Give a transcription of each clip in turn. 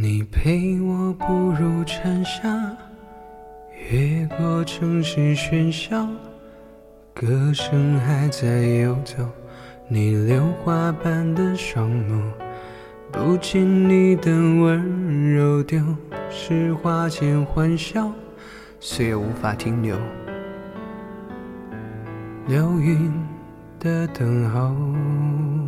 你陪我步入蝉夏，越过城市喧嚣，歌声还在游走。你榴花般的双眸，不见你的温柔，丢失花间欢笑，岁月无法停留，流云的等候。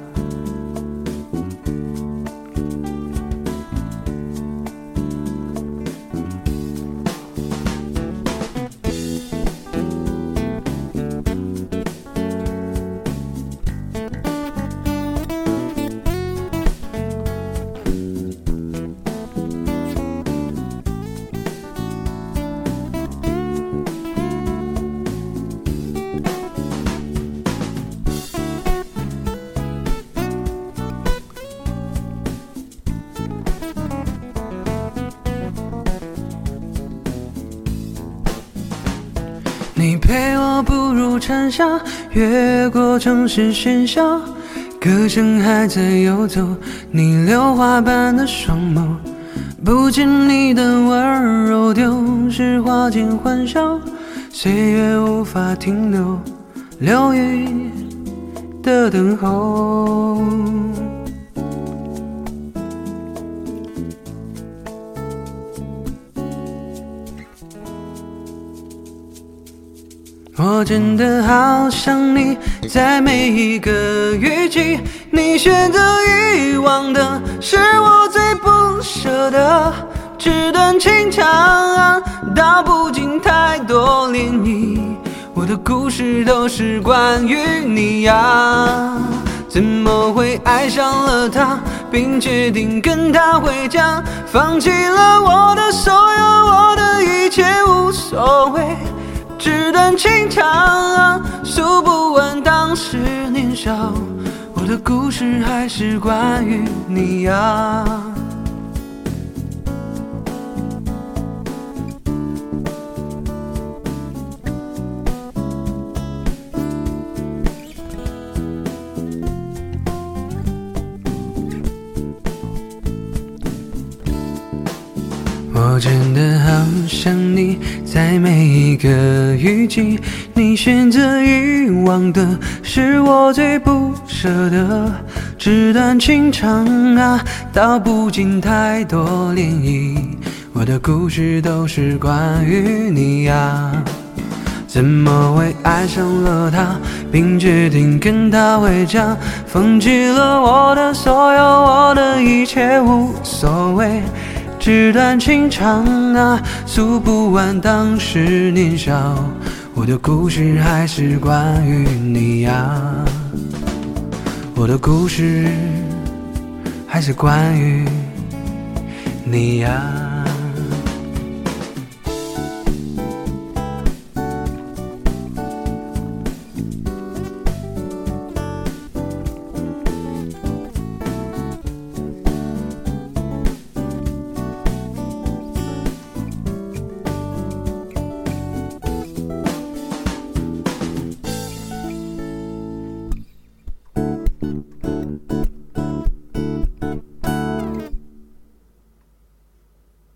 你陪我步入蝉夏，越过城市喧嚣，歌声还在游走。你榴花般的双眸，不见你的温柔，丢失花间欢笑，岁月无法停留，流云的等候。我真的好想你，在每一个雨季，你选择遗忘的是我最不舍的。纸短情长啊，道不尽太多涟漪。我的故事都是关于你呀。怎么会爱上了他，并决定跟他回家，放弃了我的所有，我的一切无所谓。情长啊，数不完当时年少，我的故事还是关于你呀。真的好想你，在每一个雨季，你选择遗忘的是我最不舍的。纸短情长啊，道不尽太多涟漪。我的故事都是关于你呀。怎么会爱上了他，并决定跟他回家，放弃了我的所有，我的一切无所谓。纸短情长啊，诉不完当时年少，我的故事还是关于你呀。我的故事还是关于你呀。